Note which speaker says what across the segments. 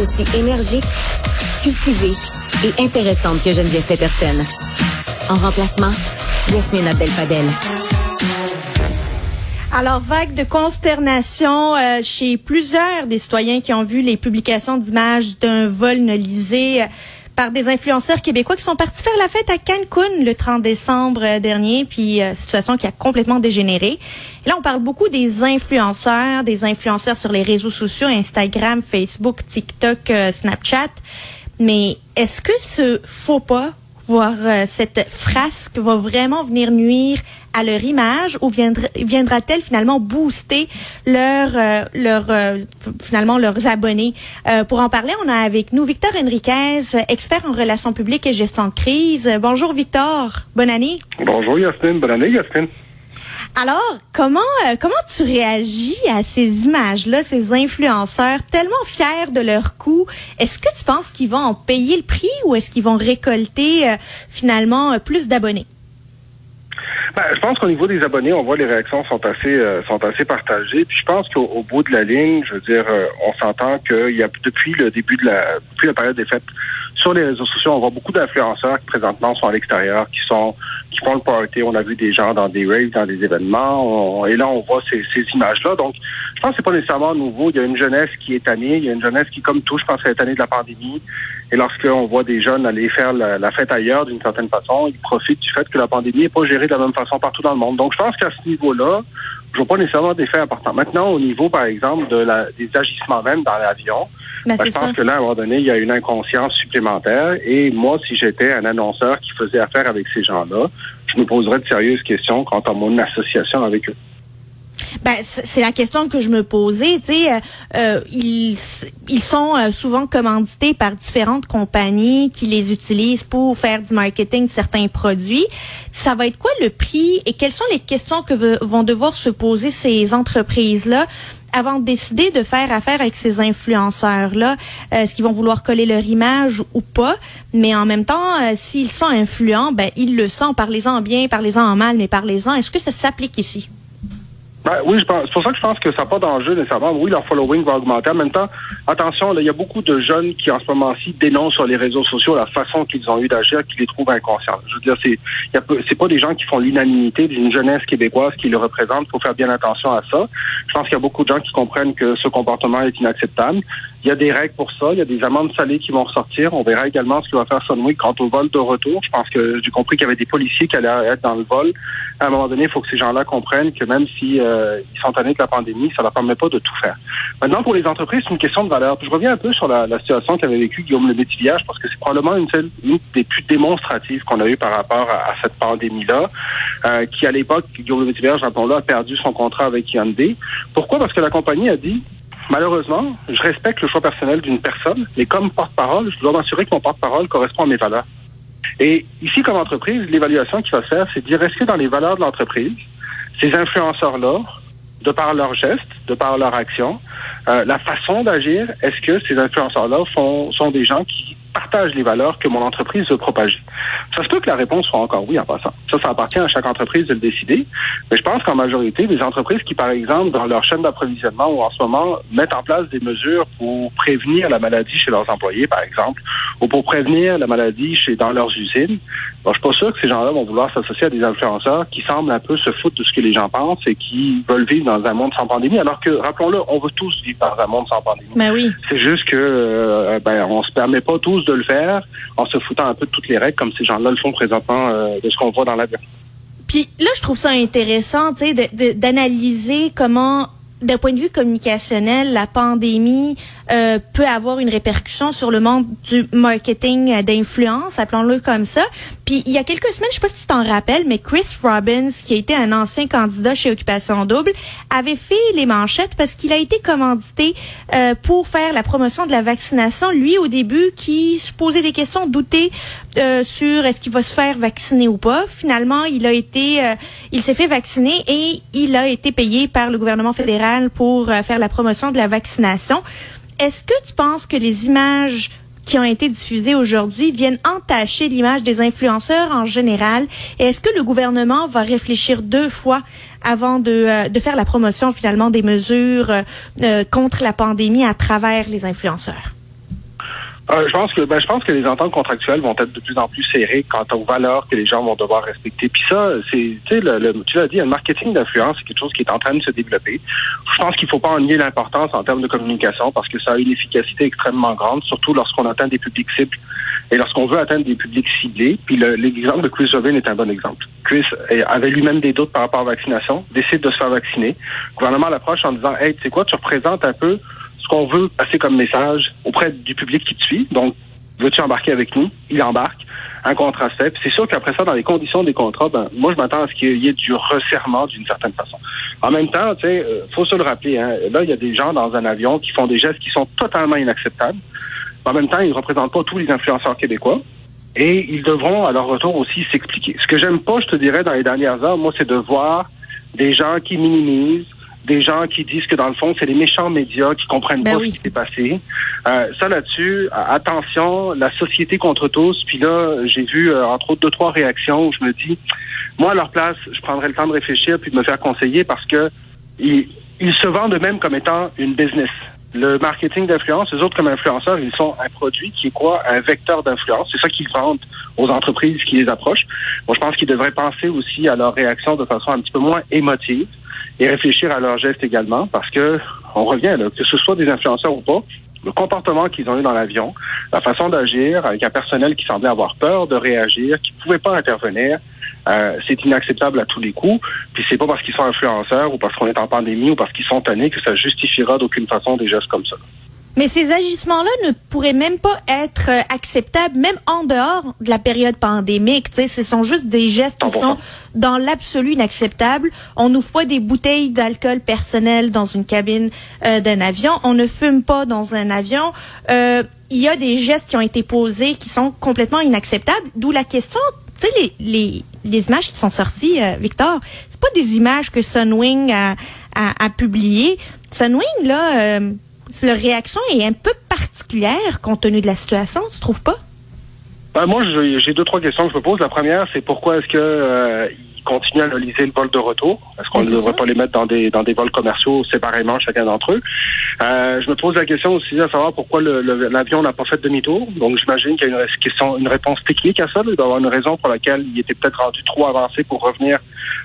Speaker 1: aussi énergique, cultivée et intéressante que Geneviève Peterson. En remplacement, Yasmine Abdel-Fadel.
Speaker 2: Alors, vague de consternation euh, chez plusieurs des citoyens qui ont vu les publications d'images d'un vol nolisé par des influenceurs québécois qui sont partis faire la fête à Cancun le 30 décembre euh, dernier, puis situation qui a complètement dégénéré. là, on parle beaucoup des influenceurs, des influenceurs sur les réseaux sociaux, Instagram, Facebook, TikTok, Snapchat. Mais est-ce que ce faux pas voir cette frasque va vraiment venir nuire à leur image ou viendra-t-elle finalement booster leur, euh, leur euh, finalement leurs abonnés? Euh, pour en parler, on a avec nous Victor Henriquez, expert en relations publiques et gestion de crise. Bonjour Victor, bonne année.
Speaker 3: Bonjour Yasmine, bonne année Yasmine.
Speaker 2: Alors, comment comment tu réagis à ces images-là, ces influenceurs tellement fiers de leur coup Est-ce que tu penses qu'ils vont en payer le prix ou est-ce qu'ils vont récolter finalement plus d'abonnés?
Speaker 3: Ben, je pense qu'au niveau des abonnés, on voit les réactions sont assez euh, sont assez partagées. Puis je pense qu'au bout de la ligne, je veux dire, euh, on s'entend qu'il y a depuis le début de la la période des fêtes sur les réseaux sociaux, on voit beaucoup d'influenceurs qui présentement sont à l'extérieur, qui sont qui font le party. On a vu des gens dans des raves, dans des événements, et là on voit ces, images-là. Donc, je pense que c'est pas nécessairement nouveau. Il y a une jeunesse qui est tannée, il y a une jeunesse qui, comme tout, je pense, est tannée de la pandémie. Et lorsqu'on voit des jeunes aller faire la, fête ailleurs d'une certaine façon, ils profitent du fait que la pandémie n'est pas gérée de la même façon partout dans le monde. Donc, je pense qu'à ce niveau-là, je vois pas nécessairement des faits importants. Maintenant, au niveau, par exemple, de la, des agissements même dans l'avion, ben, ben je pense que là, à un moment donné, il y a une inconscience supplémentaire. Et moi, si j'étais un annonceur qui faisait affaire avec ces gens-là, je me poserais de sérieuses questions quant à mon association avec eux.
Speaker 2: Ben, c'est la question que je me posais. Tu sais, euh, euh, ils, ils sont euh, souvent commandités par différentes compagnies qui les utilisent pour faire du marketing de certains produits. Ça va être quoi le prix et quelles sont les questions que vont devoir se poser ces entreprises-là avant de décider de faire affaire avec ces influenceurs-là, est-ce qu'ils vont vouloir coller leur image ou pas? Mais en même temps, s'ils sont influents, ben ils le sont. Parlez-en bien, parlez-en en mal, mais parlez-en. Est-ce que ça s'applique ici?
Speaker 3: Ben, oui, c'est pour ça que je pense que ça n'a pas d'enjeu nécessairement. Oui, leur following va augmenter. En même temps, attention, il y a beaucoup de jeunes qui en ce moment-ci dénoncent sur les réseaux sociaux la façon qu'ils ont eu d'agir, qui les trouvent inconscients. Je veux dire, c'est c'est pas des gens qui font l'unanimité d'une jeunesse québécoise qui le représente. Il faut faire bien attention à ça. Je pense qu'il y a beaucoup de gens qui comprennent que ce comportement est inacceptable. Il y a des règles pour ça. Il y a des amendes salées qui vont ressortir. On verra également ce que va faire Sunway quant au vol de retour. Je pense que j'ai compris qu'il y avait des policiers qui allaient être dans le vol. À un moment donné, il faut que ces gens-là comprennent que même si euh, ils sont tannés de la pandémie, ça leur permet pas de tout faire. Maintenant, pour les entreprises, c'est une question de valeur. je reviens un peu sur la, situation qu'avait vécue Guillaume Le Métivillage, parce que c'est probablement une, des plus démonstratives qu'on a eues par rapport à, cette pandémie-là, euh, qui à l'époque, Guillaume Le Métivillage, rappelons-le, a perdu son contrat avec Hyundai. Pourquoi? Parce que la compagnie a dit, Malheureusement, je respecte le choix personnel d'une personne, mais comme porte-parole, je dois m'assurer que mon porte-parole correspond à mes valeurs. Et ici, comme entreprise, l'évaluation qui va se faire, c'est d'y rester dans les valeurs de l'entreprise. Ces influenceurs-là, de par leurs gestes, de par leur action, euh, la façon d'agir, est-ce que ces influenceurs-là sont des gens qui partage les valeurs que mon entreprise veut propager. Ça se peut que la réponse soit encore oui en passant. Ça, ça appartient à chaque entreprise de le décider. Mais je pense qu'en majorité, des entreprises qui, par exemple, dans leur chaîne d'approvisionnement ou en ce moment, mettent en place des mesures pour prévenir la maladie chez leurs employés, par exemple, ou pour prévenir la maladie chez dans leurs usines, bon, je suis pas sûr que ces gens-là vont vouloir s'associer à des influenceurs qui semblent un peu se foutre de ce que les gens pensent et qui veulent vivre dans un monde sans pandémie, alors que, rappelons-le, on veut tous vivre dans un monde sans pandémie.
Speaker 2: Mais ben oui.
Speaker 3: C'est juste que euh, ben, on se permet pas tous de le faire en se foutant un peu de toutes les règles comme ces gens-là le font présentement euh, de ce qu'on voit dans l'avion.
Speaker 2: Puis là, je trouve ça intéressant, d'analyser comment d'un point de vue communicationnel, la pandémie euh, peut avoir une répercussion sur le monde du marketing d'influence, appelons-le comme ça. Puis il y a quelques semaines, je sais pas si tu t'en rappelles, mais Chris Robbins, qui a été un ancien candidat chez Occupation Double, avait fait les manchettes parce qu'il a été commandité euh, pour faire la promotion de la vaccination. Lui, au début, qui se posait des questions, doutait euh, sur est-ce qu'il va se faire vacciner ou pas. Finalement, il a été, il s'est fait vacciner et il a été payé par le gouvernement fédéral pour faire la promotion de la vaccination. Est-ce que tu penses que les images qui ont été diffusées aujourd'hui viennent entacher l'image des influenceurs en général? Est-ce que le gouvernement va réfléchir deux fois avant de, euh, de faire la promotion finalement des mesures euh, contre la pandémie à travers les influenceurs?
Speaker 3: Euh, je pense que ben, je pense que les ententes contractuelles vont être de plus en plus serrées quant aux valeurs que les gens vont devoir respecter. Puis ça, c'est le, le, tu l'as dit, le marketing d'influence, c'est quelque chose qui est en train de se développer. Je pense qu'il faut pas en nier l'importance en termes de communication parce que ça a une efficacité extrêmement grande, surtout lorsqu'on atteint des publics cibles et lorsqu'on veut atteindre des publics ciblés. Puis l'exemple de Chris Jovin est un bon exemple. Chris avait lui-même des doutes par rapport à la vaccination, décide de se faire vacciner. Le gouvernement l'approche en disant, hey, tu sais quoi, tu représentes un peu ce qu'on veut passer comme message auprès du public qui te suit. Donc, veux-tu embarquer avec nous? Il embarque. Un contrat se fait. C'est sûr qu'après ça, dans les conditions des contrats, ben, moi, je m'attends à ce qu'il y ait du resserrement d'une certaine façon. En même temps, tu sais, euh, faut se le rappeler, hein, là, il y a des gens dans un avion qui font des gestes qui sont totalement inacceptables. En même temps, ils ne représentent pas tous les influenceurs québécois. Et ils devront, à leur retour, aussi s'expliquer. Ce que j'aime pas, je te dirais, dans les dernières heures, moi, c'est de voir des gens qui minimisent, des gens qui disent que dans le fond, c'est les méchants médias qui comprennent
Speaker 2: Ben
Speaker 3: pas
Speaker 2: oui.
Speaker 3: ce qui s'est passé. Euh, ça là-dessus, attention, la société contre tous. Puis là, j'ai vu euh, entre autres deux trois réactions où je me dis, moi à leur place, je prendrais le temps de réfléchir puis de me faire conseiller parce que ils, ils se vendent eux-mêmes comme étant une business. Le marketing d'influence, les autres comme influenceurs, ils sont un produit qui est quoi? Un vecteur d'influence. C'est ça qu'ils vendent aux entreprises qui les approchent. Moi, je pense qu'ils devraient penser aussi à leur réaction de façon un petit peu moins émotive et réfléchir à leurs gestes également parce que on revient là, que ce soit des influenceurs ou pas, le comportement qu'ils ont eu dans l'avion, la façon d'agir avec un personnel qui semblait avoir peur de réagir, qui ne pouvait pas intervenir, euh, c'est inacceptable à tous les coups. Puis c'est pas parce qu'ils sont influenceurs ou parce qu'on est en pandémie ou parce qu'ils sont tannés que ça justifiera d'aucune façon des gestes comme ça.
Speaker 2: Mais ces agissements-là ne pourraient même pas être euh, acceptables, même en dehors de la période pandémique. Tu sais, ce sont juste des gestes qui
Speaker 3: 100%.
Speaker 2: sont dans l'absolu inacceptables. On n'ouvre pas des bouteilles d'alcool personnel dans une cabine euh, d'un avion. On ne fume pas dans un avion. Euh, il y a des gestes qui ont été posés qui sont complètement inacceptables. D'où la question, tu sais, les, les, les images qui sont sorties, euh, Victor, c'est pas des images que Sunwing a, a, a publiées. Sunwing, là, euh, leur réaction est un peu particulière compte tenu de la situation, tu trouves pas?
Speaker 3: Ben, moi, j'ai deux, trois questions que je me pose. La première, c'est pourquoi est-ce que euh, continuent à analyser le vol de retour? Est-ce qu'on ne devrait
Speaker 2: ça.
Speaker 3: pas les mettre dans des dans des vols commerciaux séparément, chacun d'entre eux? Euh, je me pose la question aussi à savoir pourquoi l'avion n'a pas fait demi-tour. Donc, j'imagine qu'il y a une, question, une réponse technique à ça. Il doit y avoir une raison pour laquelle il était peut-être rendu trop avancé pour revenir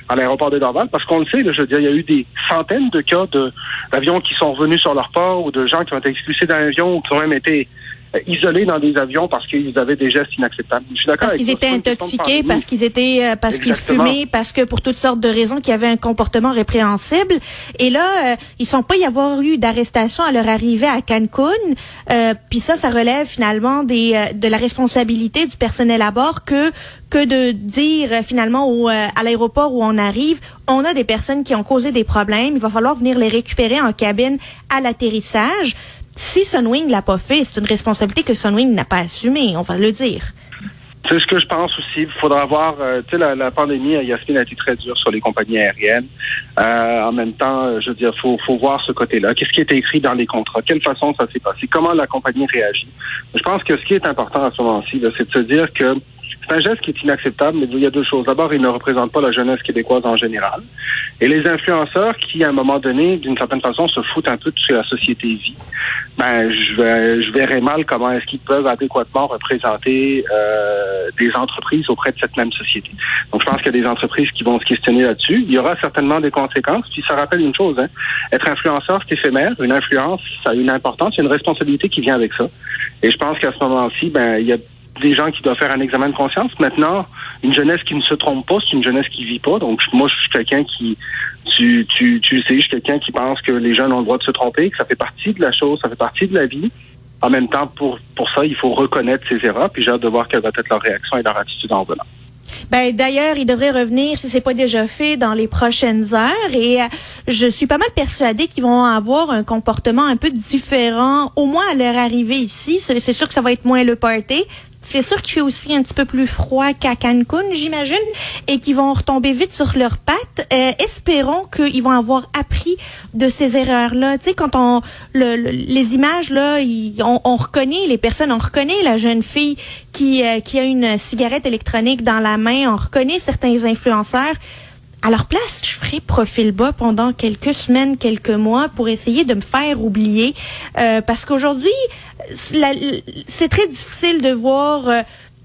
Speaker 3: à l'aéroport de Dorval. Parce qu'on le sait, là, je veux dire, il y a eu des centaines de cas de d'avions qui sont revenus sur leur port ou de gens qui ont été expulsés d'un avion ou qui ont même été isolés dans des avions parce qu'ils avaient des gestes inacceptables. Je suis d'accord
Speaker 2: Parce
Speaker 3: avec
Speaker 2: qu'ils étaient intoxiqués, parce qu'ils étaient, euh, parce qu'ils fumaient, parce que pour toutes sortes de raisons, qu'il y avait un comportement répréhensible. Et là, euh, ils sont pas y avoir eu d'arrestation à leur arrivée à Cancun. Euh, Puis ça, ça relève finalement des, euh, de la responsabilité du personnel à bord que que de dire euh, finalement au, euh, à l'aéroport où on arrive, on a des personnes qui ont causé des problèmes, il va falloir venir les récupérer en cabine à l'atterrissage. Si Sunwing l'a pas fait, c'est une responsabilité que Sunwing n'a pas assumée, on va le dire.
Speaker 3: C'est ce que je pense aussi. Il faudra voir, euh, tu sais, la, la pandémie, Yasmine a été très dure sur les compagnies aériennes. Euh, en même temps, euh, je veux dire, faut, faut voir ce côté-là. Qu'est-ce qui était écrit dans les contrats? Quelle façon ça s'est passé? Comment la compagnie réagit? Je pense que ce qui est important à ce moment-ci, c'est de se dire que c'est un geste qui est inacceptable, mais il y a deux choses. D'abord, il ne représente pas la jeunesse québécoise en général. Et les influenceurs qui, à un moment donné, d'une certaine façon, se foutent un peu de ce que la société vit, ben, je, je verrais mal comment est-ce qu'ils peuvent adéquatement représenter euh, des entreprises auprès de cette même société. Donc, je pense qu'il y a des entreprises qui vont se questionner là-dessus. Il y aura certainement des conséquences. Puis, ça rappelle une chose, hein. être influenceur, c'est éphémère. Une influence, ça a une importance, une responsabilité qui vient avec ça. Et je pense qu'à ce moment-ci, ben, il y a des gens qui doivent faire un examen de conscience. Maintenant, une jeunesse qui ne se trompe pas, c'est une jeunesse qui vit pas. Donc, moi, je suis quelqu'un qui, tu, tu, sais, je suis quelqu'un qui pense que les jeunes ont le droit de se tromper, que ça fait partie de la chose, ça fait partie de la vie. En même temps, pour, pour ça, il faut reconnaître ses erreurs, puis j'ai hâte de voir quelle va être leur réaction et leur attitude en venant.
Speaker 2: Ben d'ailleurs, il devrait revenir si c'est pas déjà fait dans les prochaines heures et euh, je suis pas mal persuadée qu'ils vont avoir un comportement un peu différent au moins à leur arrivée ici, c'est sûr que ça va être moins le party. C'est sûr qu'il fait aussi un petit peu plus froid qu'à Cancun, j'imagine, et qu'ils vont retomber vite sur leurs pattes. Euh, espérons qu'ils vont avoir appris de ces erreurs-là. Tu sais, quand on le, le- les images là, on, on reconnaît les personnes, on reconnaît la jeune fille qui euh, qui a une cigarette électronique dans la main, on reconnaît certains influenceurs. À leur place, je ferais profil bas pendant quelques semaines, quelques mois pour essayer de me faire oublier. Euh, parce qu'aujourd'hui, c'est très difficile de voir euh,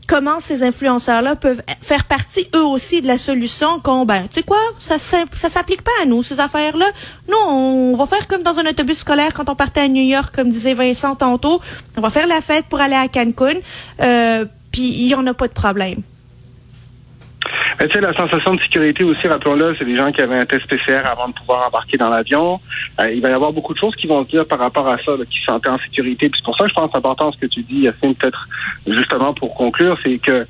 Speaker 2: comment ces influenceurs-là peuvent faire partie eux aussi de la solution quand, ben, tu sais quoi, ça, ça s'applique pas à nous, ces affaires-là. Nous, on va faire comme dans un autobus scolaire quand on partait à New York, comme disait Vincent tantôt. On va faire la fête pour aller à Cancun, euh, puis il y en a pas de problème.
Speaker 3: Tu sais, la sensation de sécurité aussi, rappelons-le, c'est des gens qui avaient un test PCR avant de pouvoir embarquer dans l'avion. Euh, il va y avoir beaucoup de choses qui vont se dire par rapport à ça, qui se sentaient en sécurité. Puis pour ça je pense important ce que tu dis, Yacine, peut-être justement pour conclure, c'est que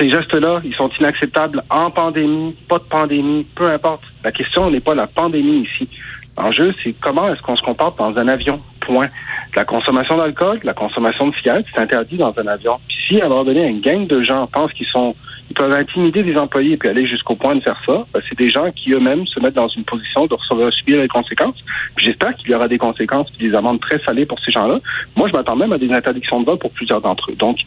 Speaker 3: ces gestes-là, ils sont inacceptables en pandémie, pas de pandémie, peu importe. La question n'est pas la pandémie ici. L'enjeu, c'est comment est-ce qu'on se comporte dans un avion, point. La consommation d'alcool, la consommation de cigarettes, c'est interdit dans un avion. Puis si, à un donné, une gang de gens pensent qu'ils sont ils peuvent intimider des employés et puis aller jusqu'au point de faire ça. Ben, c'est des gens qui eux-mêmes se mettent dans une position de subir les conséquences. j'espère qu'il y aura des conséquences et des amendes très salées pour ces gens-là. Moi, je m'attends même à des interdictions de vol pour plusieurs d'entre eux. Donc,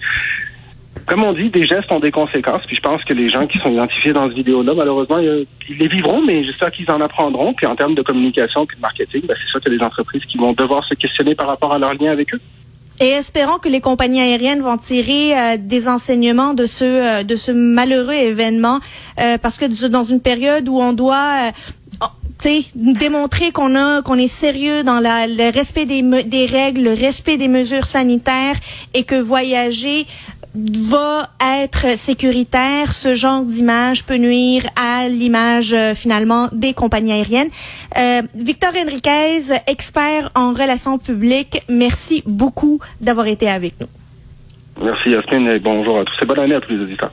Speaker 3: comme on dit, des gestes ont des conséquences. Puis je pense que les gens qui sont identifiés dans cette vidéo-là, malheureusement, ils les vivront, mais j'espère qu'ils en apprendront. Puis en termes de communication et de marketing, ben, c'est sûr a des entreprises qui vont devoir se questionner par rapport à leur lien avec eux.
Speaker 2: Et espérons que les compagnies aériennes vont tirer euh, des enseignements de ce euh, de ce malheureux événement, euh, parce que dans une période où on doit oh, démontrer qu'on a qu'on est sérieux dans la, le respect des, des règles, le respect des mesures sanitaires et que voyager va être sécuritaire, ce genre d'image peut nuire à l'image euh, finalement des compagnies aériennes. Euh, Victor Enriquez, expert en relations publiques, merci beaucoup d'avoir été avec nous.
Speaker 3: Merci Yasmine et bonjour à tous et bonne année à tous les auditeurs.